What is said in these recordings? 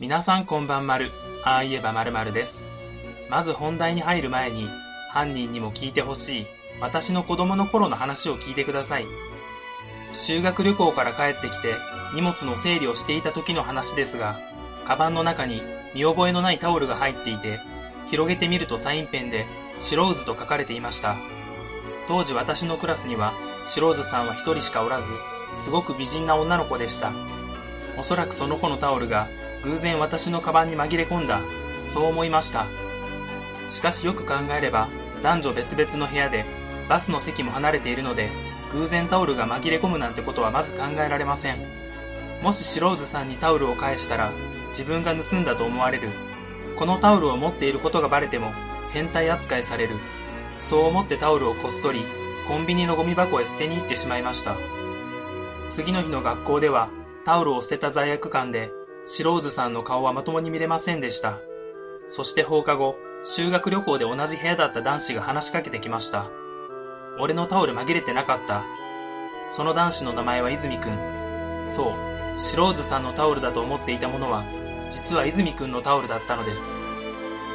皆さんこんばんまる。ああ言えばまるまるです。まず本題に入る前に、犯人にも聞いてほしい、私の子供の頃の話を聞いてください。修学旅行から帰ってきて、荷物の整理をしていた時の話ですが、カバンの中に見覚えのないタオルが入っていて、広げてみるとサインペンで、白渦と書かれていました。当時私のクラスには、白渦さんは一人しかおらず、すごく美人な女の子でした。おそらくその子のタオルが偶然私のカバンに紛れ込んだ、そう思いました。しかしよく考えれば、男女別々の部屋で、バスの席も離れているので、偶然タオルが紛れ込むなんてことはまず考えられません。もし白渦さんにタオルを返したら、自分が盗んだと思われる。このタオルを持っていることがバレても、変態扱いされる。そう思ってタオルをこっそり、コンビニのゴミ箱へ捨てに行ってしまいました。次の日の学校では、タオルを捨てた罪悪感で、白渦さんの顔はまともに見れませんでした。そして放課後、修学旅行で同じ部屋だった男子が話しかけてきました。俺のタオル紛れてなかった。その男子の名前は泉くん。そう、白渦さんのタオルだと思っていたものは、実は泉くんのタオルだったのです。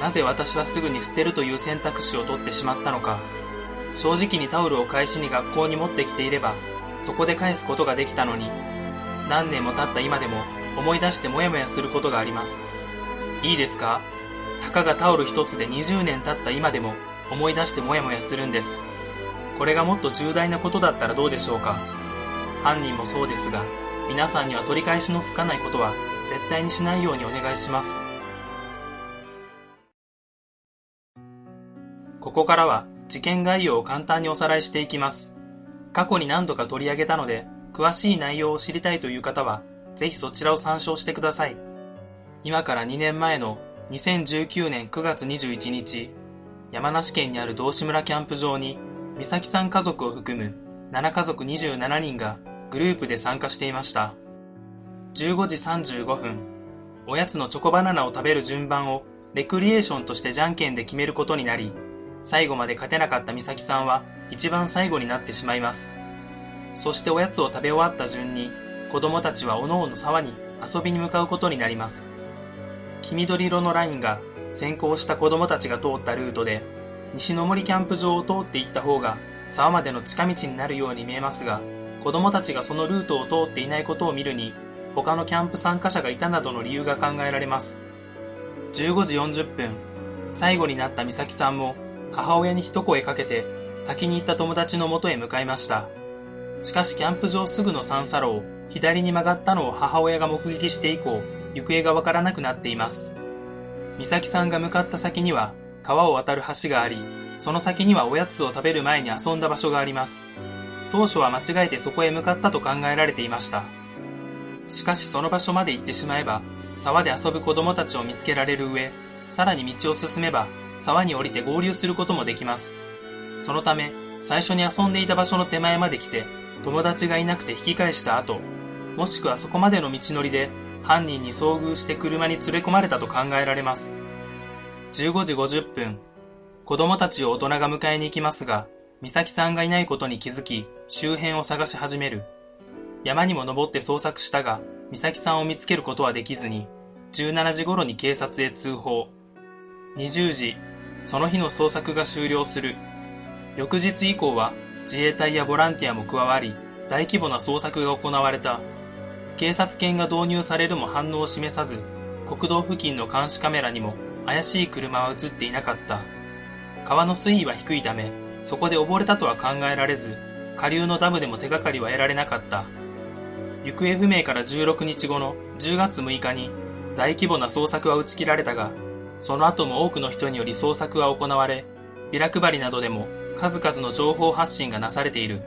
なぜ私はすぐに捨てるという選択肢を取ってしまったのか。正直にタオルを返しに学校に持ってきていれば、そこで返すことができたのに、何年も経った今でも思い出してモヤモヤすることがあります。いいですか？たかがタオル一つで20年経った今でも思い出してモヤモヤするんです。これがもっと重大なことだったらどうでしょうか？犯人もそうですが、皆さんには取り返しのつかないことは絶対にしないようにお願いします。ここからは事件概要を簡単におさらいしていきます。過去に何度か取り上げたので、詳しい内容を知りたいという方は、ぜひそちらを参照してください。今から2年前の2019年9月21日、山梨県にある道志村キャンプ場に、美咲さん家族を含む7家族27人がグループで参加していました。15時35分、おやつのチョコバナナを食べる順番をレクリエーションとしてじゃんけんで決めることになり、最後まで勝てなかった美咲さんは一番最後になってしまいます。そしておやつを食べ終わった順に、子供たちは各々沢に遊びに向かうことになります。黄緑色のラインが先行した子供たちが通ったルートで、西の森キャンプ場を通っていった方が沢までの近道になるように見えますが、子供たちがそのルートを通っていないことを見るに、他のキャンプ参加者がいたなどの理由が考えられます。15時40分、最後になった美咲さんも母親に一声かけて先に行った友達の元へ向かいました。しかしキャンプ場すぐの三叉路、左に曲がったのを母親が目撃して以降、行方がわからなくなっています。美咲さんが向かった先には川を渡る橋があり、その先にはおやつを食べる前に遊んだ場所があります。当初は間違えてそこへ向かったと考えられていました。しかしその場所まで行ってしまえば、沢で遊ぶ子供たちを見つけられる上、さらに道を進めば、沢に降りて合流することもできます。そのため、最初に遊んでいた場所の手前まで来て、友達がいなくて引き返した後、もしくはそこまでの道のりで、犯人に遭遇して車に連れ込まれたと考えられます。15時50分、子供たちを大人が迎えに行きますが、美咲さんがいないことに気づき、周辺を探し始める。山にも登って捜索したが、美咲さんを見つけることはできずに、17時頃に警察へ通報。20時、その日の捜索が終了する。翌日以降は自衛隊やボランティアも加わり、大規模な捜索が行われた。警察犬が導入されるも反応を示さず、国道付近の監視カメラにも怪しい車は映っていなかった。川の水位は低いため、そこで溺れたとは考えられず、下流のダムでも手がかりは得られなかった。行方不明から16日後の10月6日に大規模な捜索は打ち切られたが、その後も多くの人により捜索は行われ、ビラ配りなどでも数々の情報発信がなされている。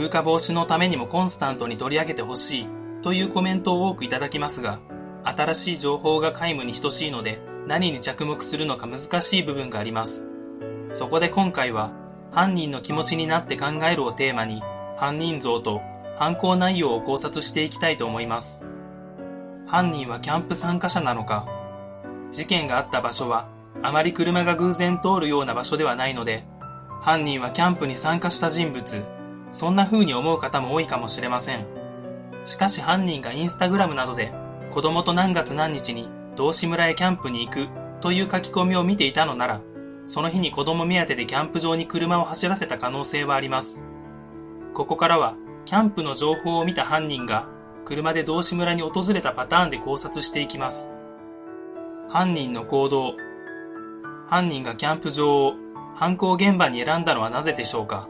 風化防止のためにもコンスタントに取り上げてほしいというコメントを多くいただきますが、新しい情報が皆無に等しいので何に着目するのか難しい部分があります。そこで今回は犯人の気持ちになって考えるをテーマに犯人像と犯行内容を考察していきたいと思います。犯人はキャンプ参加者なのか事件があった場所はあまり車が偶然通るような場所ではないので、犯人はキャンプに参加した人物、そんな風に思う方も多いかもしれません。しかし犯人がインスタグラムなどで子供と何月何日に道志村へキャンプに行くという書き込みを見ていたのなら、その日に子供目当てでキャンプ場に車を走らせた可能性はあります。ここからは、キャンプの情報を見た犯人が車で道志村に訪れたパターンで考察していきます。犯人の行動。犯人がキャンプ場を犯行現場に選んだのはなぜでしょうか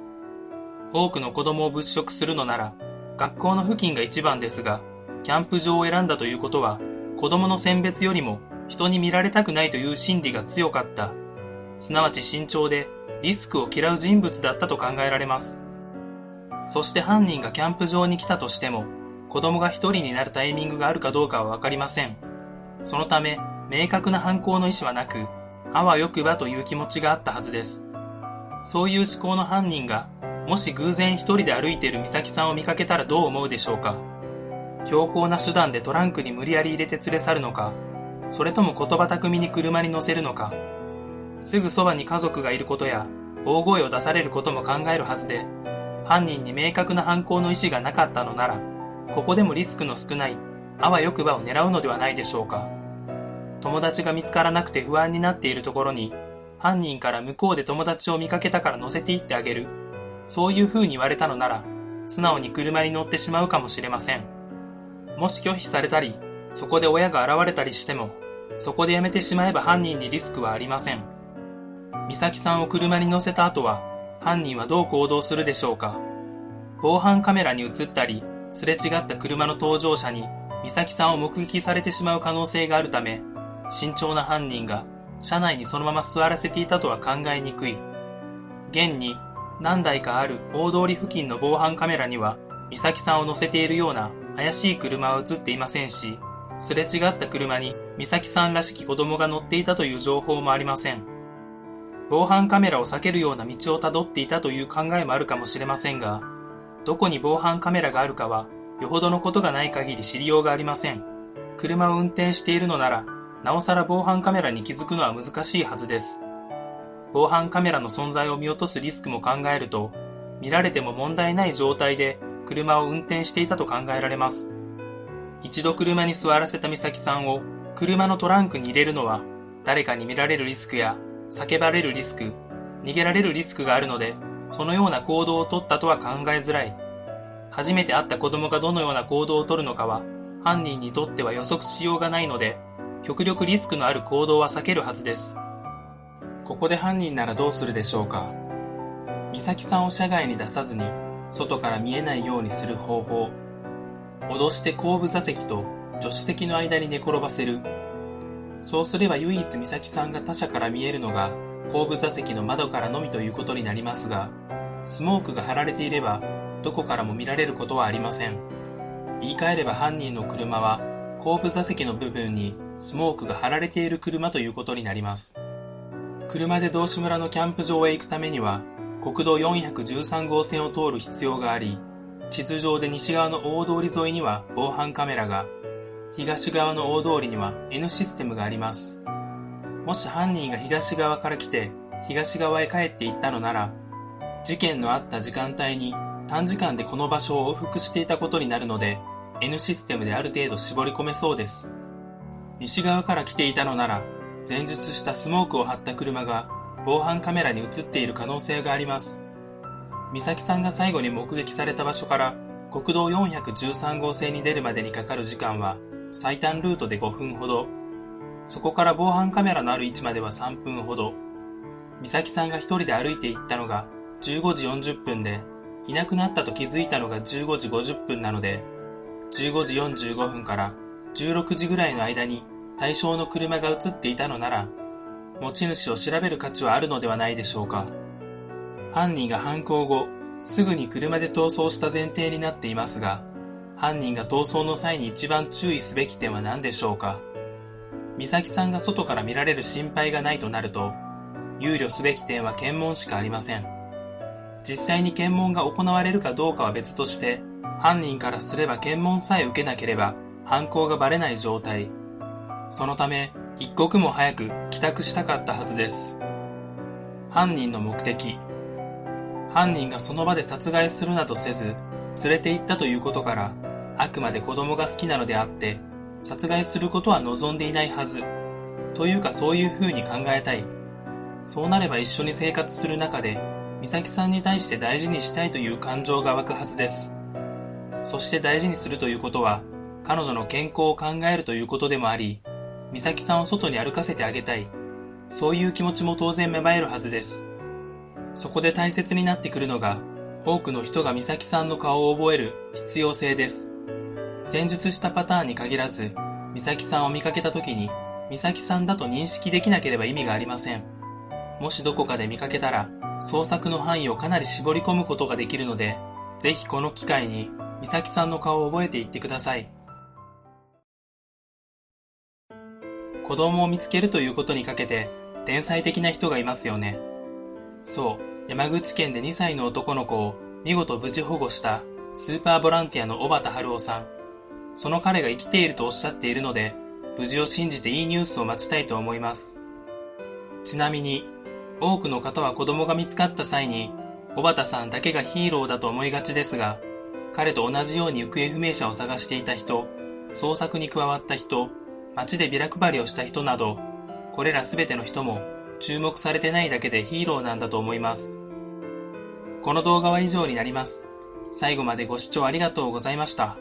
多くの子供を物色するのなら、学校の付近が一番ですが、キャンプ場を選んだということは、子供の選別よりも人に見られたくないという心理が強かった。すなわち慎重でリスクを嫌う人物だったと考えられます。そして犯人がキャンプ場に来たとしても、子供が一人になるタイミングがあるかどうかはわかりません。そのため、明確な犯行の意思はなく、あわよくばという気持ちがあったはずです。そういう思考の犯人が、もし偶然一人で歩いている美咲さんを見かけたらどう思うでしょうか？強硬な手段でトランクに無理やり入れて連れ去るのか、それとも言葉巧みに車に乗せるのか、すぐそばに家族がいることや、大声を出されることも考えるはずで、犯人に明確な犯行の意思がなかったのなら、ここでもリスクの少ない、あわよくばを狙うのではないでしょうか？友達が見つからなくて不安になっているところに、犯人から向こうで友達を見かけたから乗せていってあげる。そういう風に言われたのなら、素直に車に乗ってしまうかもしれません。もし拒否されたり、そこで親が現れたりしても、そこでやめてしまえば犯人にリスクはありません。美咲さんを車に乗せた後は、犯人はどう行動するでしょうか防犯カメラに映ったり、すれ違った車の搭乗者に美咲さんを目撃されてしまう可能性があるため、慎重な犯人が車内にそのまま座らせていたとは考えにくい。現に何台かある大通り付近の防犯カメラには、美咲さんを乗せているような怪しい車は映っていませんし、すれ違った車に美咲さんらしき子供が乗っていたという情報もありません。防犯カメラを避けるような道をたどっていたという考えもあるかもしれませんが、どこに防犯カメラがあるかは、よほどのことがない限り知りようがありません。車を運転しているのなら、なおさら防犯カメラに気づくのは難しいはずです。防犯カメラの存在を見落とすリスクも考えると、見られても問題ない状態で車を運転していたと考えられます。一度車に座らせた美咲さんを車のトランクに入れるのは誰かに見られるリスクや叫ばれるリスク、逃げられるリスクがあるので、そのような行動をとったとは考えづらい。初めて会った子供がどのような行動をとるのかは犯人にとっては予測しようがないので、極力リスクのある行動は避けるはずです。ここで犯人ならどうするでしょうか？美咲さんを車外に出さずに外から見えないようにする方法。脅して後部座席と助手席の間に寝転ばせる。そうすれば唯一美咲さんが他車から見えるのが後部座席の窓からのみということになりますがスモークが貼られていればどこからも見られることはありません。言い換えれば犯人の車は後部座席の部分にスモークが貼られている車ということになります。車で道志村のキャンプ場へ行くためには国道413号線を通る必要があり、地図上で西側の大通り沿いには防犯カメラが、東側の大通りには N システムがあります。もし犯人が東側から来て東側へ帰っていったのなら、事件のあった時間帯に短時間でこの場所を往復していたことになるので、N システムである程度絞り込めそうです。西側から来ていたのなら、前述したスモークを張った車が防犯カメラに映っている可能性があります。美咲さんが最後に目撃された場所から国道413号線に出るまでにかかる時間は最短ルートで5分ほど。そこから防犯カメラのある位置までは3分ほど。美咲さんが一人で歩いて行ったのが15時40分で、いなくなったと気づいたのが15時50分なので、15時45分から16時ぐらいの間に対象の車が映っていたのなら、持ち主を調べる価値はあるのではないでしょうか。犯人が犯行後、すぐに車で逃走した前提になっていますが、犯人が逃走の際に一番注意すべき点は何でしょうか。美咲さんが外から見られる心配がないとなると、憂慮すべき点は検問しかありません。実際に検問が行われるかどうかは別として、犯人からすれば検問さえ受けなければ犯行がバレない状態、そのため、一刻も早く帰宅したかったはずです。犯人の目的。犯人がその場で殺害するなどせず、連れて行ったということから、あくまで子供が好きなのであって、殺害することは望んでいないはず。というかそういう風に考えたい。そうなれば一緒に生活する中で、美咲さんに対して大事にしたいという感情が湧くはずです。そして大事にするということは、彼女の健康を考えるということでもあり、美咲さんを外に歩かせてあげたい。そういう気持ちも当然芽生えるはずです。そこで大切になってくるのが、多くの人が美咲さんの顔を覚える必要性です。前述したパターンに限らず、美咲さんを見かけた時に、美咲さんだと認識できなければ意味がありません。もしどこかで見かけたら、創作の範囲をかなり絞り込むことができるので、ぜひこの機会に、美咲さんの顔を覚えていってください。子供を見つけるということにかけて、天才的な人がいますよね。そう、山口県で2歳の男の子を見事無事保護したスーパーボランティアの小畑春夫さん。その彼が生きているとおっしゃっているので、無事を信じていいニュースを待ちたいと思います。ちなみに、多くの方は子供が見つかった際に、小畑さんだけがヒーローだと思いがちですが、彼と同じように行方不明者を探していた人、捜索に加わった人、街でビラ配りをした人など、これらすべての人も注目されてないだけでヒーローなんだと思います。この動画は以上になります。最後までご視聴ありがとうございました。